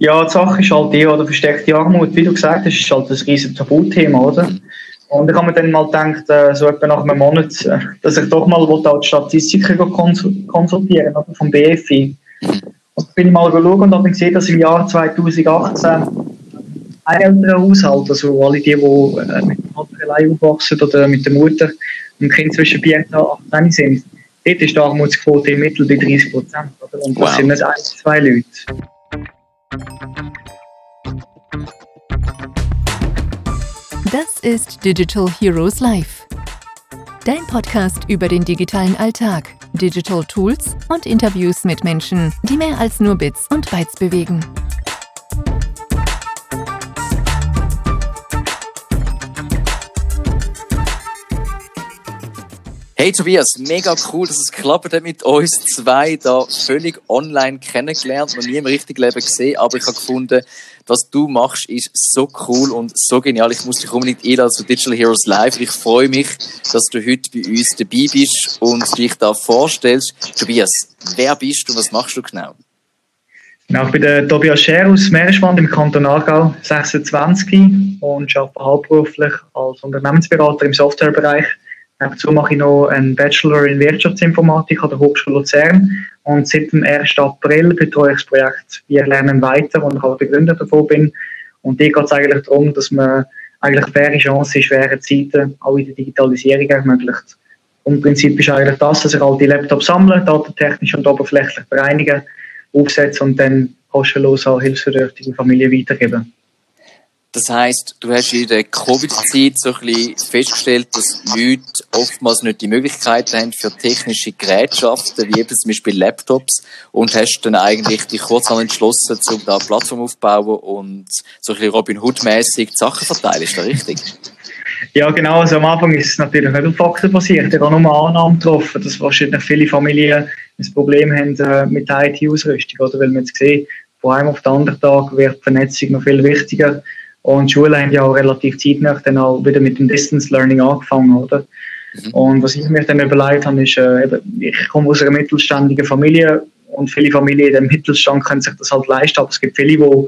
Ja, die Sache ist halt die, oder versteckte Armut, wie du gesagt hast, ist halt ein riesiges Tabuthema, oder? Und ich habe mir dann mal gedacht, äh, so etwa nach einem Monat, äh, dass ich doch mal die Statistiken konsultieren oder, vom BFI. Und bin ich mal geschaut und habe gesehen, dass im Jahr 2018 ein älterer Haushalt, also alle die, die äh, mit dem Vater allein aufwachsen oder mit der Mutter und Kind zwischen 14 und 18 sind, dort ist die Armutsquote im Mittel bei 30 Prozent. Und das wow. sind nicht ein, zwei Leute. Das ist Digital Heroes Live. Dein Podcast über den digitalen Alltag, Digital Tools und Interviews mit Menschen, die mehr als nur Bits und Bytes bewegen. Hey Tobias, mega cool, dass es klappt mit uns zwei da völlig online kennengelernt, noch nie im richtigen Leben gesehen, aber ich habe gefunden, was du machst, ist so cool und so genial. Ich muss dich unbedingt einladen zu Digital Heroes Live. Ich freue mich, dass du heute bei uns dabei bist und dich da vorstellst. Tobias, wer bist du, was machst du genau? Genau, ich bin der Tobias Scher aus Meereswand im Kanton Aargau, 26 und arbeite hauptberuflich als Unternehmensberater im Softwarebereich Dazu mache ich noch einen Bachelor in Wirtschaftsinformatik an der Hochschule Luzern und seit dem 1. April betreue ich das Projekt Wir lernen weiter, wo ich auch Begründer davon bin. Und hier geht es eigentlich darum, dass man eigentlich faire Chancen in schweren Zeiten auch in der Digitalisierung ermöglicht. Und im Prinzip ist eigentlich das, dass ich all die Laptops sammle, datentechnisch und oberflächlich bereinigen, aufsetze und dann kostenlos an hilfsbedürftige Familien weitergeben. Das heißt, du hast in der Covid-Zeit so festgestellt, dass Leute oftmals nicht die Möglichkeit haben für technische Gerätschaften, wie eben zum Beispiel Laptops, und hast dann eigentlich dich kurz entschlossen, um da eine Plattform aufzubauen und so ein Robin Hood-mäßig Sachen verteilen. Ist das richtig? Ja, genau. Also am Anfang ist es natürlich nicht auf Fakten basiert. Ich habe nur Annahmen getroffen, dass wahrscheinlich viele Familien ein Problem haben äh, mit der IT-Ausrüstung, oder? Weil man jetzt sehen, von einem auf den anderen Tag wird die Vernetzung noch viel wichtiger und Schulen haben ja auch relativ zeitnah dann auch wieder mit dem Distance Learning angefangen, oder? Mhm. Und was ich mir dann überlegt habe, ist, äh, eben, ich komme aus einer mittelständigen Familie und viele Familien in dem Mittelstand können sich das halt leisten, aber es gibt viele, die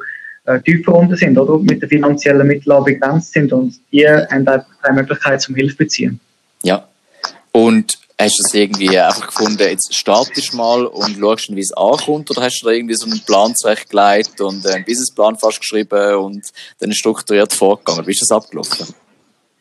äh, tiefer runter sind, oder? Mit den finanziellen Mitteln begrenzt sind und die haben einfach keine Möglichkeit zum Hilfe beziehen. Ja. Und Hast du es irgendwie einfach gefunden, jetzt startest mal und schaust, wie es ankommt? Oder hast du da irgendwie so einen Plan zurechtgelegt und einen Businessplan fast geschrieben und dann strukturiert vorgegangen? Wie ist das abgelaufen?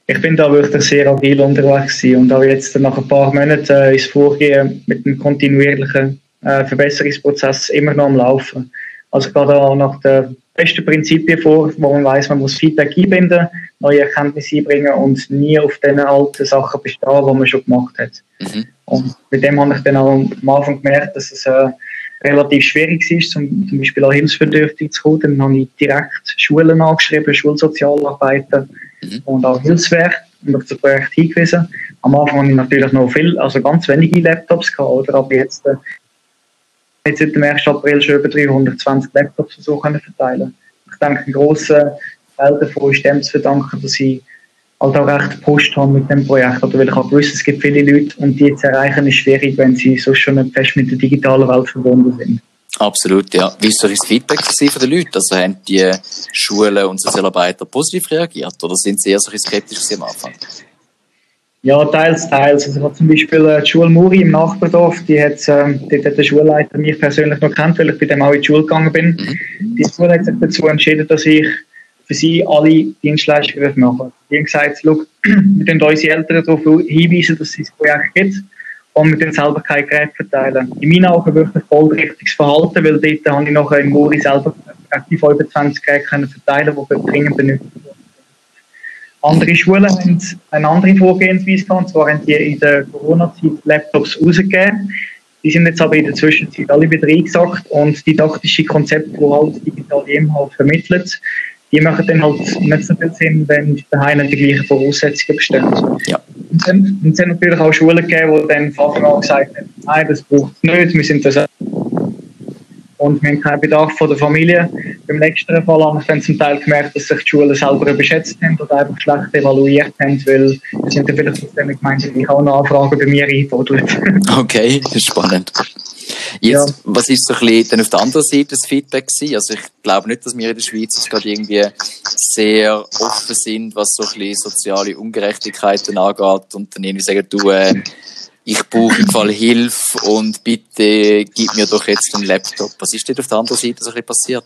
Ich bin da wirklich sehr agil unterwegs und auch jetzt nach ein paar Monaten äh, ist Vorgehen mit einem kontinuierlichen äh, Verbesserungsprozess immer noch am Laufen. Also gerade auch nach den besten Prinzipien vor, wo man weiß, man muss Feedback einbinden, neue Erkenntnisse einbringen und nie auf den alten Sachen bestehen, die man schon gemacht hat. Mhm. Und mit dem habe ich dann auch am Anfang gemerkt, dass es äh, relativ schwierig ist, zum, zum Beispiel auch hilfsbedürftig zu kommen. Dann habe ich direkt Schulen angeschrieben, Schulsozialarbeiter mhm. und auch Hilfswerk und auf das Projekt hingewiesen. Am Anfang habe ich natürlich noch viel, also ganz wenige Laptops gehabt, oder? aber jetzt äh, jetzt seit dem 1. April schon über 320 Laptops so können verteilen Ich denke, ein grosser Teil davon ist dem zu verdanken, dass ich halt auch recht gepusht habe mit dem Projekt. Oder weil ich auch gewusst es gibt viele Leute und die zu erreichen ist schwierig, wenn sie so schon nicht fest mit der digitalen Welt verbunden sind. Absolut, ja. Wie ist das Feedback von den Leuten? Also haben die Schulen und Sozialarbeiter positiv reagiert oder sind sie eher so skeptisch am Anfang? Ja, teils, teils. Also ich habe zum Beispiel äh, die Schule Muri im Nachbardorf, die hat, ähm, dort hat der Schulleiter mich persönlich noch kennt, weil ich bei dem auch in die Schule gegangen bin. Mhm. Die Schule hat sich dazu entschieden, dass ich für sie alle Dienstleistungen mache. Die haben gesagt, wir können unsere Eltern darauf hinweisen, dass es ein Projekt gibt und wir können selber kein Gerät verteilen. In meinen Augen wirklich voll richtiges Verhalten, weil dort habe ich nachher in Muri selber aktiv über 20 Geräte verteilen die wir dringend benötigt andere Schulen haben eine andere Vorgehensweise gehabt, und zwar haben die in der Corona-Zeit Laptops rausgegeben. Die sind jetzt aber in der Zwischenzeit alle wieder eingesackt und didaktische Konzepte, die halt digitale Inhalte vermitteln, die machen dann halt nicht so viel Sinn, wenn daheim die gleichen Voraussetzungen bestehen. Ja. Und es haben natürlich auch Schulen gegeben, die dann von Anfang an gesagt haben, nein, das braucht es nicht, wir sind das und wir haben keinen Bedarf von der Familie. Beim letzten Fall haben wir dann zum Teil gemerkt, dass sich die Schulen selber überschätzt haben oder einfach schlecht evaluiert haben, weil es sind ja vielleicht aus den Gemeinden die auch noch Anfragen bei mir einfordern. Okay, das ist spannend. Jetzt, ja. was ist so ein bisschen dann auf der anderen Seite das Feedback gewesen? Also ich glaube nicht, dass wir in der Schweiz gerade irgendwie sehr offen sind, was so ein bisschen soziale Ungerechtigkeiten angeht und dann irgendwie sagen, du, äh, ich brauche im Fall Hilfe und bitte gib mir doch jetzt einen Laptop. Was ist denn auf der anderen Seite so ein bisschen passiert?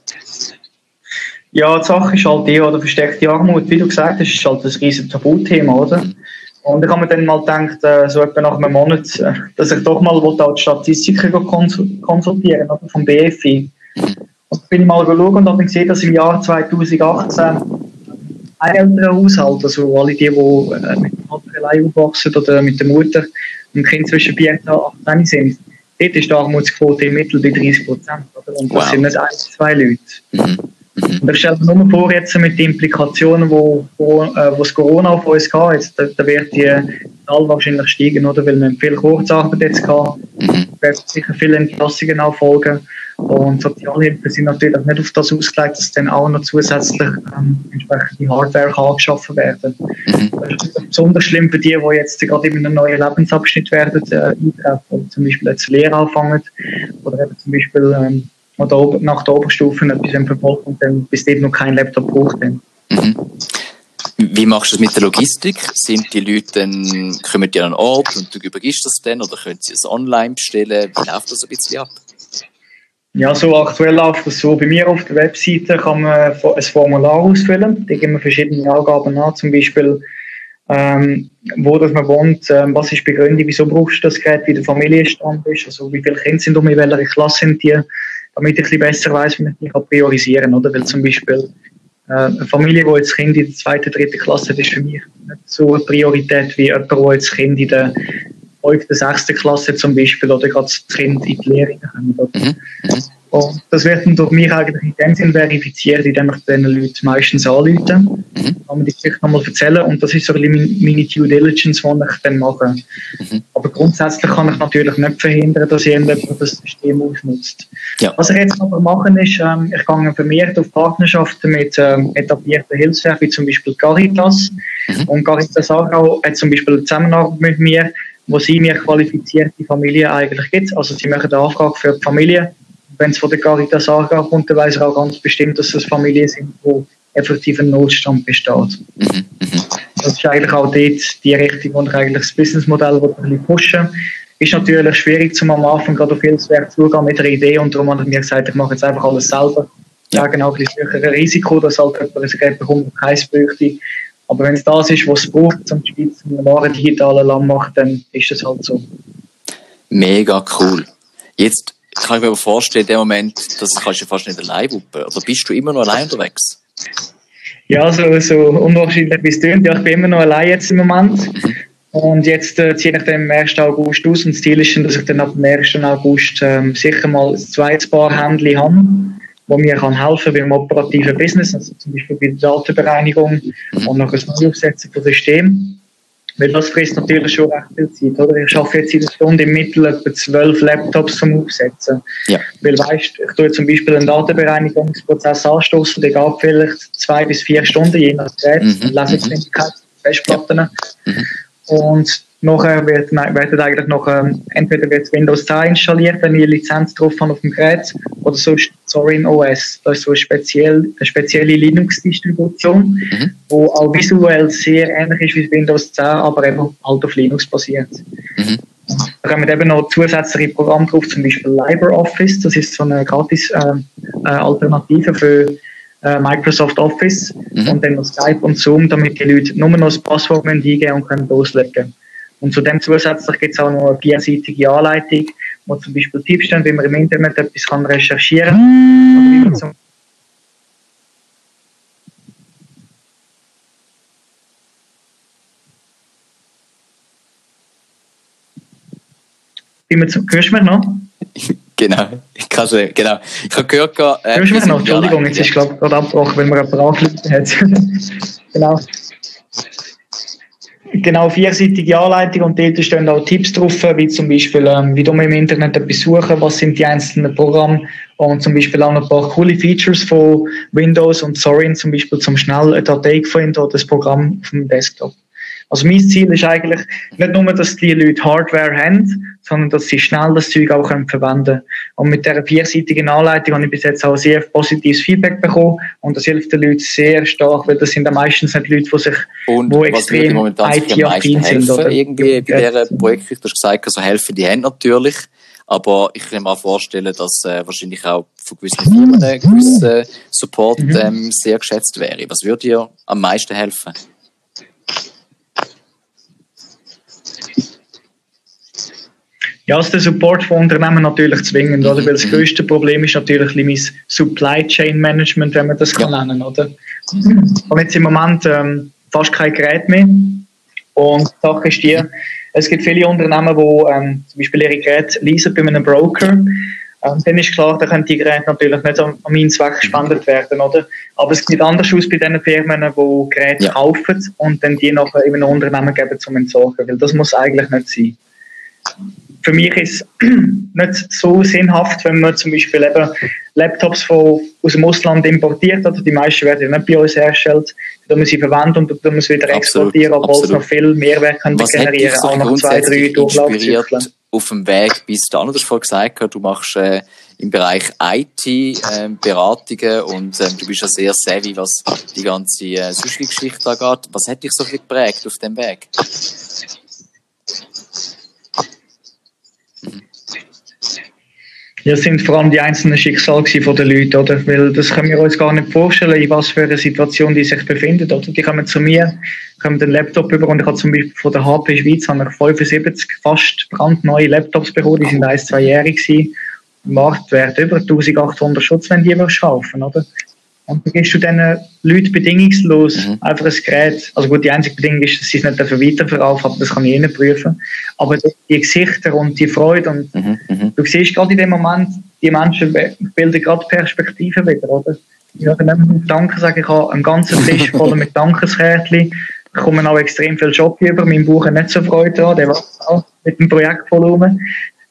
Ja, die Sache ist halt die, oder versteckte Armut, wie du gesagt hast, ist halt ein riesiges Tabuthema, oder? Mhm. Und ich habe mir dann mal gedacht, äh, so etwa nach einem Monat, äh, dass ich doch mal die Statistiken konsultieren oder, vom BFI. Und bin ich mal geschaut und habe gesehen, dass im Jahr 2018 ein älterer Haushalt, also alle die, die äh, mit dem Vater allein aufwachsen oder mit der Mutter und Kind zwischen 4 und 18 sind, dort ist die Armutsquote im Mittel bei 30 Prozent. Und das wow. sind nicht ein, zwei Leute. Mhm. Mhm. Und ich stelle mir nur vor, jetzt mit den Implikationen, wo, wo, äh, wo das Corona auf uns geht, jetzt, da, da wird die Zahl wahrscheinlich steigen, oder? Weil wir viel Kurzarbeit jetzt haben, mhm. werden sicher viele Entlassungen nachfolgen. Und Sozialhilfe sind natürlich nicht auf das ausgelegt, dass dann auch noch zusätzlich ähm, entsprechende Hardware angeschaffen werden. Mhm. Das ist besonders schlimm für die, die jetzt gerade in einem neuen Lebensabschnitt werden äh, eintreffen, zum Beispiel jetzt Lehre anfangen oder eben zum Beispiel ähm, nach der Oberstufe etwas verfolgt und dann bis dahin noch kein Laptop braucht. Mhm. Wie machst du das mit der Logistik? Sind die Leute dann, kommen die an einen Ort und du übergibst das dann oder können sie es online bestellen? Wie läuft das ein bisschen ab? Ja, so aktuell läuft das so. Bei mir auf der Webseite kann man ein Formular ausfüllen. Da geben wir verschiedene Angaben an, zum Beispiel ähm, wo dass man wohnt, ähm, was ist die Begründung, wieso brauchst du das Gerät, wie der Familienstand ist, also wie viele Kinder sind um, in welcher Klasse sind die, damit ich ein bisschen besser weiß, wie ich mich priorisieren kann? Weil zum Beispiel äh, eine Familie, die jetzt Kind in der zweiten, dritten Klasse hat, ist für mich nicht so eine Priorität wie jemand, der jetzt Kind in der fünften, sechsten Klasse zum Beispiel oder gerade das Kind in die Lehre kommt. Mhm. Mhm. Und das wird dann durch mich eigentlich in dem Sinn verifiziert, indem ich den Leuten meistens anrufe. Mhm. Kann man die Geschichte nochmal erzählen und das ist so ein bisschen meine Due Diligence, die ich dann mache. Mhm. Aber grundsätzlich kann ich natürlich nicht verhindern, dass jemand das System ausnutzt. Ja. Was ich jetzt aber mache, ist, ähm, ich gehe vermehrt auf Partnerschaften mit ähm, etablierten Hilfswerken, wie zum Beispiel Caritas. Mhm. Und Caritas Aargau hat zum Beispiel eine Zusammenarbeit mit mir, wo sie mir qualifizierte Familien eigentlich gibt. Also sie machen eine Anfrage für die Familie wenn es von der Caritas Aargau kommt, dann weiß er auch ganz bestimmt, dass es Familien sind, wo effektiv ein Notstand besteht. Mhm, mhm. Das ist eigentlich auch dort die Richtung, wo ich eigentlich das Businessmodell ein bisschen pushen ist natürlich schwierig, zum am Anfang gerade auf Hilfswerk zugehen mit einer Idee und darum habe ich mir gesagt, ich mache jetzt einfach alles selber. Ja, genau, ein bisschen Risiko, dass halt jemand ein Gerät bekommt, das keins bräuchte. Aber wenn es das ist, was es braucht, um die Schweiz einen wahren digitalen Land macht, dann ist das halt so. Mega cool. Jetzt kann ich mir vorstellen, in dem Moment, das kannst du fast nicht allein wuppen. Oder bist du immer noch allein unterwegs? Ja, so, so unwahrscheinlich wie es klingt. Ja, ich bin immer noch allein jetzt im Moment. Mhm. Und jetzt äh, ziehe ich dann am 1. August aus. Und das Ziel ist, dass ich dann ab dem 1. August ähm, sicher mal ein zweites Paar Händchen habe, wo mir kann helfen beim operativen Business, also zum Beispiel bei der Datenbereinigung mhm. und noch ein Neuaufsetzen von System. Weil das frisst natürlich schon recht viel Zeit, oder? Ich arbeite jetzt in der Stunde im Mittel etwa zwölf Laptops zum Aufsetzen. Ja. Weil, weißt, ich tue zum Beispiel einen Datenbereinigungsprozess anstoßen, der geht vielleicht zwei bis vier Stunden, je nach Gerät, mhm. Lesegeschwindigkeit, Festplatten. Ja. Mhm. Und Nachher wird, wird eigentlich noch, ähm, entweder wird Windows 10 installiert, wenn eine Lizenz drauf habe auf dem Gerät, oder sonst Zorin OS. Das ist so eine, speziell, eine spezielle Linux-Distribution, mhm. wo auch visuell sehr ähnlich ist wie Windows 10, aber eben halt auf Linux basiert. Mhm. Da kommen eben noch zusätzliche Programme drauf, zum Beispiel LibreOffice, das ist so eine gratis äh, äh, Alternative für äh, Microsoft Office mhm. und dann noch Skype und Zoom, damit die Leute nur noch das Passwort eingeben und können loslegen. Und zudem zusätzlich gibt es auch noch eine vierseitige Anleitung, wo zum Beispiel Tipps stehen, wie man im Internet etwas kann recherchieren kann. Hörst du mich noch? Genau, ich kann schon, genau. Ich habe gehört, äh, Hörst du mich noch? Entschuldigung, jetzt ist glaube gerade abgebrochen, weil man jemand angerufen hat. genau genau vierseitige Anleitung und dort stehen auch Tipps drauf, wie zum Beispiel, ähm, wie du im Internet etwas suchen, was sind die einzelnen Programme und zum Beispiel auch ein paar coole Features von Windows und Zorin, zum Beispiel zum schnell eine Datei finden oder das Programm auf dem Desktop. Also mein Ziel ist eigentlich nicht nur, dass die Leute Hardware haben, sondern dass sie schnell das Zeug auch können verwenden können. Und mit dieser vierseitigen Anleitung habe ich bis jetzt auch sehr positives Feedback bekommen und das hilft den Leuten sehr stark, weil das sind dann meistens nicht Leute, die sich und wo extrem IT-affin sind. Oder? Irgendwie bei diesem Projekt, du hast gesagt, also helfen die Hände natürlich, aber ich kann mir auch vorstellen, dass äh, wahrscheinlich auch von gewissen Firmen ein gewisser Support mhm. ähm, sehr geschätzt wäre. Was würde dir am meisten helfen? Ja, also der Support von Unternehmen natürlich zwingend, oder? Weil das mhm. größte Problem ist natürlich mein Supply Chain Management, wenn man das kann nennen, oder? Und jetzt im Moment ähm, fast kein Gerät mehr. Und die Sache ist die, es gibt viele Unternehmen, die ähm, zum Beispiel ihre Geräte leasen bei einem Broker. Ähm, dann ist klar, da können die Geräte natürlich nicht an, an meinen Zweck gespendet werden, oder? Aber es geht anders aus bei den Firmen, die Geräte ja. kaufen und dann die nachher in einem Unternehmen geben zum Entsorgen, weil das muss eigentlich nicht sein für mich ist es nicht so sinnhaft, wenn man zum Beispiel eben Laptops von, aus dem Ausland importiert, oder die meisten werden nicht bei uns hergestellt, da muss ich verwenden und dann muss wieder exportieren, obwohl es noch viel Mehrwert kann Was generieren kann, auch noch zwei, drei Durchlaufzyklen. Auf dem Weg bis dahin, du hast vorhin gesagt, du machst äh, im Bereich IT äh, Beratungen und äh, du bist ja sehr savvy, was die ganze äh, Geschichte angeht. Was hat dich so viel geprägt auf dem Weg? Ja, sind vor allem die einzelnen Schicksale von den Leuten, oder? Weil das können wir uns gar nicht vorstellen, in was für einer Situation die sich befinden, oder? Die kommen zu mir, kommen den Laptop über und ich habe zum Beispiel von der HP Schweiz habe ich 75 fast brandneue Laptops bekommen, die sind ein, zweijährig gewesen. Marktwert über 1800 Schutz, wenn die kaufen, oder? Und dann gibst du diesen Leuten bedingungslos mhm. einfach ein Gerät. Also gut, die einzige Bedingung ist, dass sie es nicht weiterverkaufen aber das kann ich nicht prüfen. Aber die Gesichter und die Freude und mhm. mhm. du siehst gerade in dem Moment, die Menschen bilden gerade Perspektiven wieder, oder? Ich habe dann mit Danke sagen, ich habe einen ganzen Tisch voll mit Dankeskärtchen. Ich komme auch extrem viel Job über. Mein Buch hat nicht so Freude an, der war auch mit dem Projektvolumen.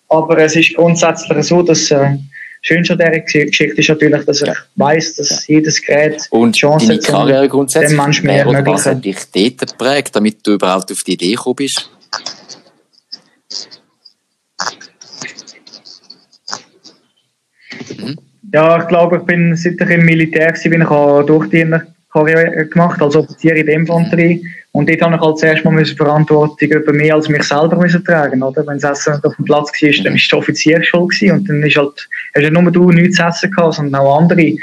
Aber es ist grundsätzlich so, dass äh, schön an dieser Geschichte ist natürlich, dass ich weiss, dass jedes Gerät und Chance deine Karriere grundsätzlich dem Mensch mehr ermöglichen. Was hat dich dort geprägt, damit du überhaupt auf die Idee gekommen bist? Mhm. Ja, ich glaube, ich bin, seit ich im Militär war, bin ich auch Durchdienerkarriere gemacht, als Offizier in der Infanterie. Und dort habe ich halt zuerst mal Verantwortung über mich als mich selber müssen tragen, oder? Wenn das Essen auf dem Platz war, dann war die Offizier schuld. Und dann ist halt, hast nicht nur du nichts zu essen gehabt, sondern auch andere.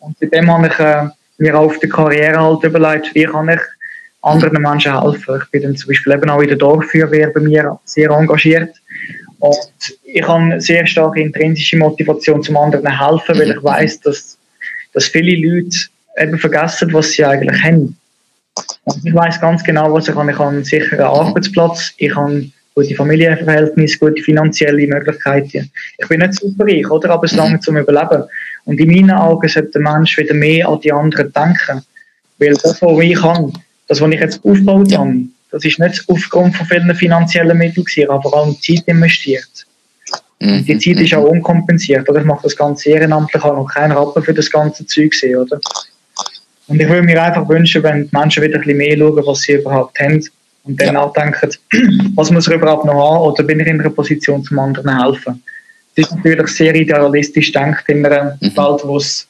Und seitdem habe ich äh, mir auf der Karriere halt überlegt, wie kann ich anderen Menschen helfen. Ich bin dann zum Beispiel eben auch in der Dorffeuerwehr bei mir sehr engagiert. Und ich habe sehr starke intrinsische Motivation zum anderen helfen, weil ich weiß, dass, dass viele Leute eben vergessen, was sie eigentlich haben. Und ich weiß ganz genau, was ich habe. Ich habe einen sicheren Arbeitsplatz, ich habe gute Familienverhältnisse, gute finanzielle Möglichkeiten. Ich bin nicht super reich, oder? Aber es mhm. lange zum Überleben. Und in meinen Augen sollte der Mensch wieder mehr an die anderen denken. Weil das, was ich kann, das, was ich jetzt aufgebaut habe, das ist nicht aufgrund von vielen finanziellen Mitteln aber vor allem Zeit investiert. Und die Zeit ist auch unkompensiert, oder? Ich mache das Ganze ehrenamtlich, habe noch keinen Rappen für das ganze Zeug sehen, oder? Und ich würde mir einfach wünschen, wenn die Menschen wieder ein bisschen mehr schauen, was sie überhaupt haben und dann ja. nachdenken, was muss ich überhaupt noch haben oder bin ich in einer Position, zum anderen helfen. Das ist natürlich sehr idealistisch denkt in einer mhm. Welt, wo es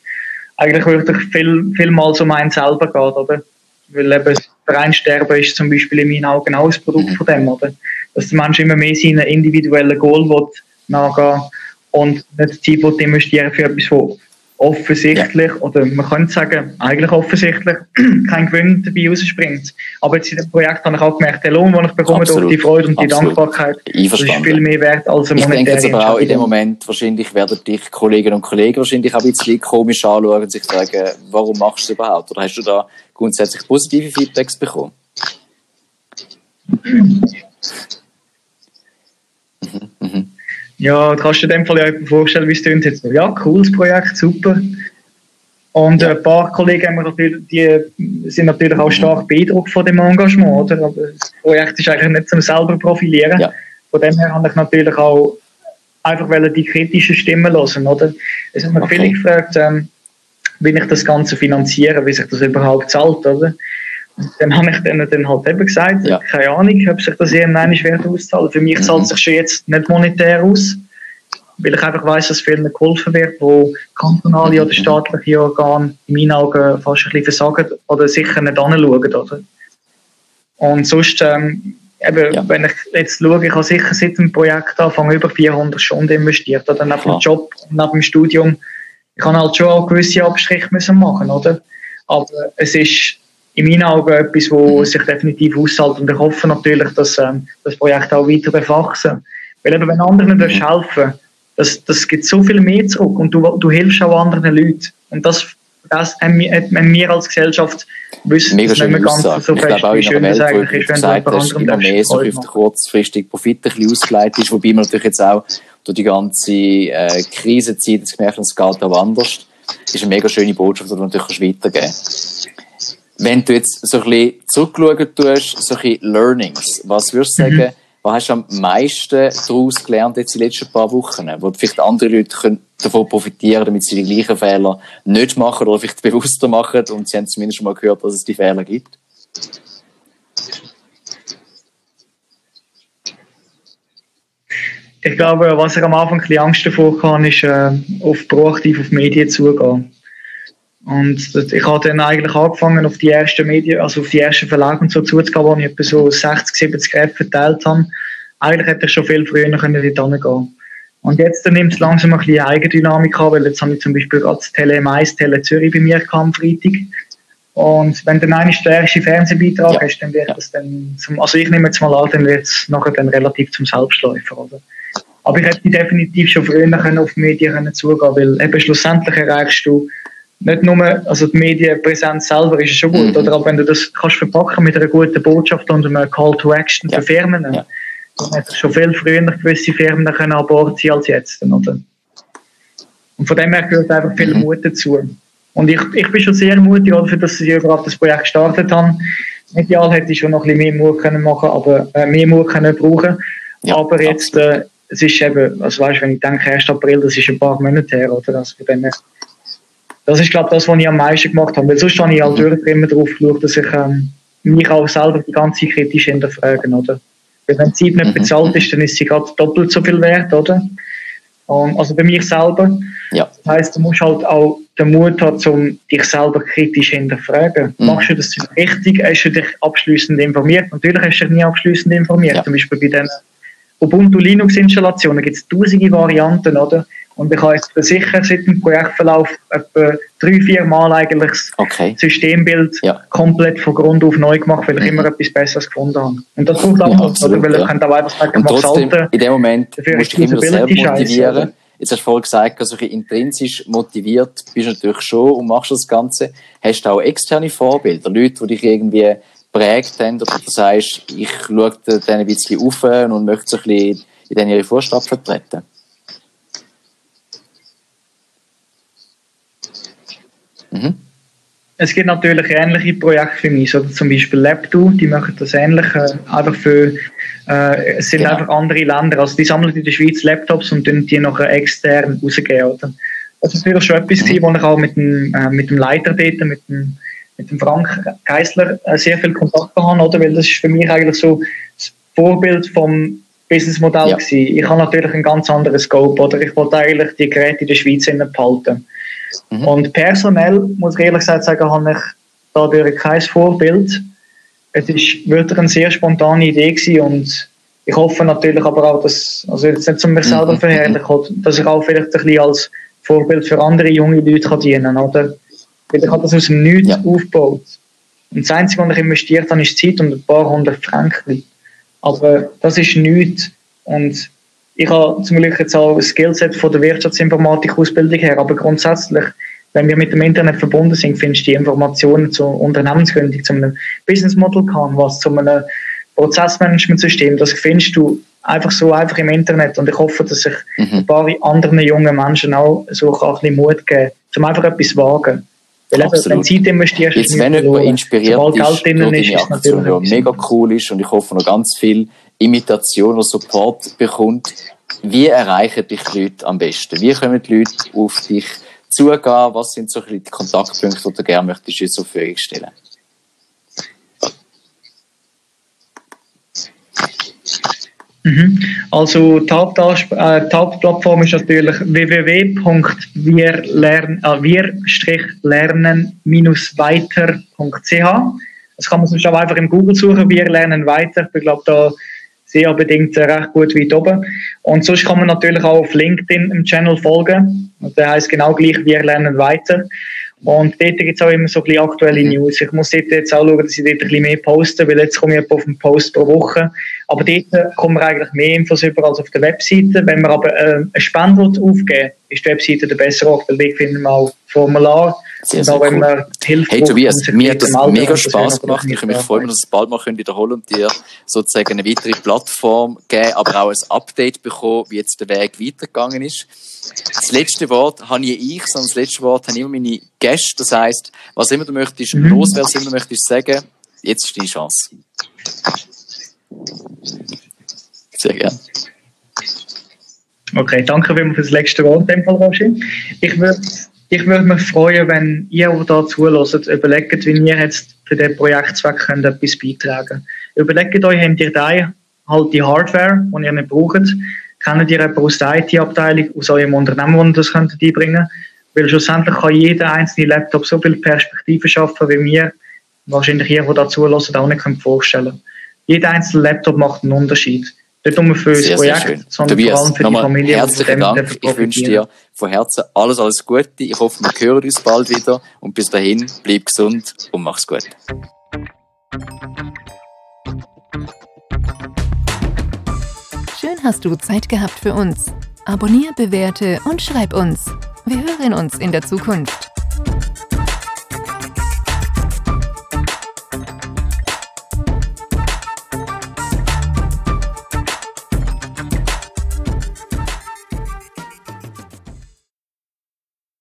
eigentlich wirklich viel, viel mal um einen selber geht, oder? Weil eben das Reinsterben ist zum Beispiel in meinen Augen auch ein Produkt mhm. von dem, oder? Dass der Mensch immer mehr seinen individuellen Goal nachgehen und nicht Zeit investieren für etwas, was offensichtlich, ja. oder man könnte sagen, eigentlich offensichtlich kein Gewinn dabei rausspringt. Aber jetzt in dem Projekt habe ich auch gemerkt, der Lohn, den ich bekomme Absolut. durch die Freude und die Absolut. Dankbarkeit, das ist viel mehr wert als ein monetäre Ich denke jetzt aber auch in dem Moment, wahrscheinlich werden dich Kolleginnen und Kollegen wahrscheinlich auch ein bisschen komisch anschauen und sich fragen, warum machst du es überhaupt? Oder hast du da grundsätzlich positive Feedbacks bekommen? Ja, kannst du dir in dem Fall ja vorstellen, wie es klingt jetzt. Ja, cooles Projekt, super. Und ein paar Kollegen haben natürlich, die sind natürlich auch stark beeindruckt von dem Engagement, oder? Aber das Projekt ist eigentlich nicht zum selber profilieren. Ja. Von dem her habe ich natürlich auch einfach die kritischen Stimmen hören, oder? Es haben mich okay. viele gefragt, ähm, wie ich das Ganze finanziere, wie sich das überhaupt zahlt, oder? Dann habe ich denen dann halt eben gesagt, Ja. keine Ahnung, ob sich das irgendwann wird auszahlen. Für mich zahlt es sich schon jetzt nicht monetär aus, weil ich einfach weiss, dass vielen geholfen wird, wo kantonale oder staatliche Organe in meinen Augen fast ein bisschen versagen oder sicher nicht anschauen. Oder? Und sonst, ähm, eben, Ja. wenn ich jetzt schaue, ich habe sicher seit dem Projekt angefangen über 400 Stunden investiert, oder neben dem Job neben dem Studium. Ich habe halt schon auch gewisse Abstriche müssen machen, oder? Aber es ist in meinen Augen etwas, wo Mhm. sich definitiv auszahlt und ich hoffe natürlich, dass ähm, das Projekt auch weiter darf wachsen Weil eben, wenn anderen Mhm. helfen das, das gibt so viel mehr zurück und du, du hilfst auch anderen Leuten. Und das, das haben wir, haben als Gesellschaft wissen Mega schöne ganz Aussage. so ich fest, glaube auch in einer das Welt, wo ist, gesagt hast, immer mehr so auf kurzfristig Profit ein bisschen ausgeleitet ist, wobei man natürlich jetzt auch durch die ganze äh, Krisenzeit jetzt gemerkt hat, es geht auch anders. Das ist eine mega schöne Botschaft, die du natürlich weitergeben kannst. Wenn du jetzt so ein bisschen zurückschauen tust, so ein bisschen Learnings, was würdest du Mhm. sagen, was hast du am meisten daraus gelernt jetzt in den letzten paar Wochen, wo vielleicht andere Leute können davon profitieren, damit sie die gleichen Fehler nicht machen oder vielleicht bewusster machen und sie haben zumindest schon mal gehört, dass es die Fehler gibt? Ich glaube, was ich am Anfang ein bisschen Angst davor hatte, ist, äh, auf proaktiv auf Medien zugehen. Und ich habe dann eigentlich angefangen, auf die ersten Medien, also auf die ersten Verlage und so zuzugehen, wo ich etwa so 60, 70 Geräte verteilt habe. Eigentlich hätte ich schon viel früher können dort hingehen Und jetzt nimmt es langsam ein bisschen Eigendynamik an, weil jetzt habe ich zum Beispiel gerade das Tele Mais, Tele Zürich bei mir gehabt am Freitag. Und wenn du dann einmal den ersten Fernsehbeitrag Ja. hast, dann wird das dann zum, also ich nehme jetzt mal an, dann wird es nachher dann relativ zum Selbstläufer, oder? Aber ich hätte definitiv schon früher können auf die Medien können zugehen, weil eben schlussendlich erreichst du nicht nur, also die Medienpräsenz selber ist schon gut, Mhm. oder? Aber wenn du das kannst verpacken mit einer guten Botschaft und einem Call to Action Ja. für Firmen, Ja. dann hätte schon viel früher gewisse Firmen können an Bord sein als jetzt, oder? Und von dem her gehört einfach viel Mhm. Mut dazu. Und ich, ich bin schon sehr mutig, oder, für dass ich überhaupt das Projekt gestartet habe. Ideal hätte ich schon noch ein bisschen mehr Mut können machen, aber äh, mehr Mut können brauchen. Ja, aber jetzt, äh, es ist eben, also weißt, wenn ich denke, 1. April, das ist ein paar Monate her, oder? Also von dem her, das ist, glaube ich, das, was ich am meisten gemacht habe. Weil sonst habe ich halt Mhm. wirklich immer darauf geschaut, dass ich ähm, mich auch selber die ganze Zeit kritisch hinterfrage, oder? Weil wenn die Zeit nicht Mhm. bezahlt ist, dann ist sie gerade doppelt so viel wert, oder? Und, also bei mir selber. Ja. Das heisst, du musst halt auch den Mut haben, um dich selber kritisch hinterfragen. Mhm. Machst du das richtig? Hast du dich abschließend informiert? Natürlich hast du dich nie abschließend informiert. Ja. Zum Beispiel bei den Ubuntu Linux-Installationen gibt es tausende Varianten, oder? Und ich habe jetzt sicher seit dem Projektverlauf etwa drei, vier Mal eigentlich das Okay. Systembild Ja. komplett von Grund auf neu gemacht, weil ich Mhm. immer etwas Besseres gefunden habe. Und das braucht auch Ja, absolut, oder? Weil ja. ich könnte auch einfach sagen, Und trotzdem, Alte. in dem Moment musst du dich immer selber motivieren. oder? Jetzt hast du vorhin gesagt, also intrinsisch motiviert bist du natürlich schon und machst das Ganze. Hast du auch externe Vorbilder, Leute, die dich irgendwie prägt haben, oder du sagst, ich schaue denen ein bisschen auf und möchte so ein bisschen in ihre Fußstapfen treten? Mhm. Es gibt natürlich ähnliche Projekte für mich, oder zum Beispiel LabDo, die machen das ähnlich, äh, einfach für, äh, es sind Genau. einfach andere Länder, also die sammeln in der Schweiz Laptops und tun die nachher extern rausgeben, oder? Das ist natürlich schon etwas Mhm. wo ich auch mit dem, äh, mit dem Leiter dort, mit dem, mit dem Frank Geisler, äh, sehr viel Kontakt gehabt, oder? Weil das ist für mich eigentlich so das Vorbild vom Businessmodell Ja. gewesen. Ich habe natürlich einen ganz anderen Scope, oder? Ich wollte eigentlich die Geräte in der Schweiz behalten. Mhm. Und personell, muss ich ehrlich gesagt sagen, habe ich dadurch kein Vorbild. Es ist wirklich eine sehr spontane Idee gewesen und ich hoffe natürlich aber auch, dass, also jetzt nicht um mich selber Mhm. verherrlichen, dass ich auch vielleicht ein bisschen als Vorbild für andere junge Leute kann dienen oder? Weil ich habe das aus dem Nichts Ja. aufgebaut. Und das Einzige, was ich investiert habe, ist Zeit und ein paar hundert Franken. Aber das ist nichts. Und ich habe zum Glück jetzt auch ein Skillset von der Wirtschaftsinformatik-Ausbildung her, aber grundsätzlich, wenn wir mit dem Internet verbunden sind, findest du die Informationen zur Unternehmensgründung, zu einem Business Model Canvas, zu einem Prozessmanagementsystem, das findest du einfach so einfach im Internet und ich hoffe, dass ich Mhm. ein paar anderen jungen Menschen auch so ein bisschen Mut geben, um einfach etwas wagen. Weil Absolut. wenn Zeit investierst, Jetzt, wenn jemand verloren. inspiriert Sobald ist Geld drin ist, ist Aktion, natürlich ja mega cool ist und ich hoffe noch ganz viel Imitation oder Support bekommt, wie erreichen dich die Leute am besten? Wie kommen die Leute auf dich zugehen? Was sind so die Kontaktpunkte, die du gerne möchtest uns zur Verfügung stellen? Also die, äh, die Hauptplattform ist natürlich www.wir-lernen-weiter.ch. Das kann man sonst auch einfach im Google suchen, wir lernen weiter. Ich glaube, da sehr bedingt recht gut weit oben. Und sonst kann man natürlich auch auf LinkedIn im Channel folgen. Der heißt genau gleich, wir lernen weiter. Und dort gibt es auch immer so ein bisschen aktuelle mhm. News. Ich muss dort jetzt auch schauen, dass ich dort ein bisschen mehr poste, weil jetzt komme ich auf einen Post pro Woche. Aber dort kommen wir eigentlich mehr Infos über als auf der Webseite. Wenn wir aber äh, eine Spende aufgeben, ist die Webseite der bessere Ort, weil dort finden wir auch Formular. Sehr, wenn cool. Hey Tobias, mir hat das mega Spaß gemacht. Ich mich freuen, dass wir es bald mal wiederholen und dir sozusagen eine weitere Plattform geben, aber auch ein Update bekommen, wie jetzt der Weg weitergegangen ist. Das letzte Wort habe nicht ich, sondern das letzte Wort haben immer meine Gäste. Das heisst, was immer du möchtest mhm. loswerden, was immer du möchtest sagen, jetzt ist deine Chance. Sehr gerne. Okay, danke für das letzte Wort, in dem Fall, Roger. Ich würde ich würde mich freuen, wenn ihr, die da zuhört, überlegt, wie ihr jetzt für diesen Projektzweck könnt etwas beitragen könnt. Überlegt euch, habt ihr da halt die Hardware, die ihr nicht braucht, kennt ihr jemanden aus der IT-Abteilung, aus eurem Unternehmen, ihr das könnt einbringen Weil schlussendlich kann jeder einzelne Laptop so viele Perspektiven schaffen, wie wir wahrscheinlich ihr, die da zuhören, auch nicht vorstellen können. Jeder einzelne Laptop macht einen Unterschied. Nicht nur für das Projekt, sehr sondern Tobias, vor allem für die Familie. Herzlichen Dank. Ich wünsche dir von Herzen alles, alles Gute. Ich hoffe, wir hören uns bald wieder. Und bis dahin, bleib gesund und mach's gut. Schön hast du Zeit gehabt für uns. Abonnier, bewerte und schreib uns. Wir hören uns in der Zukunft.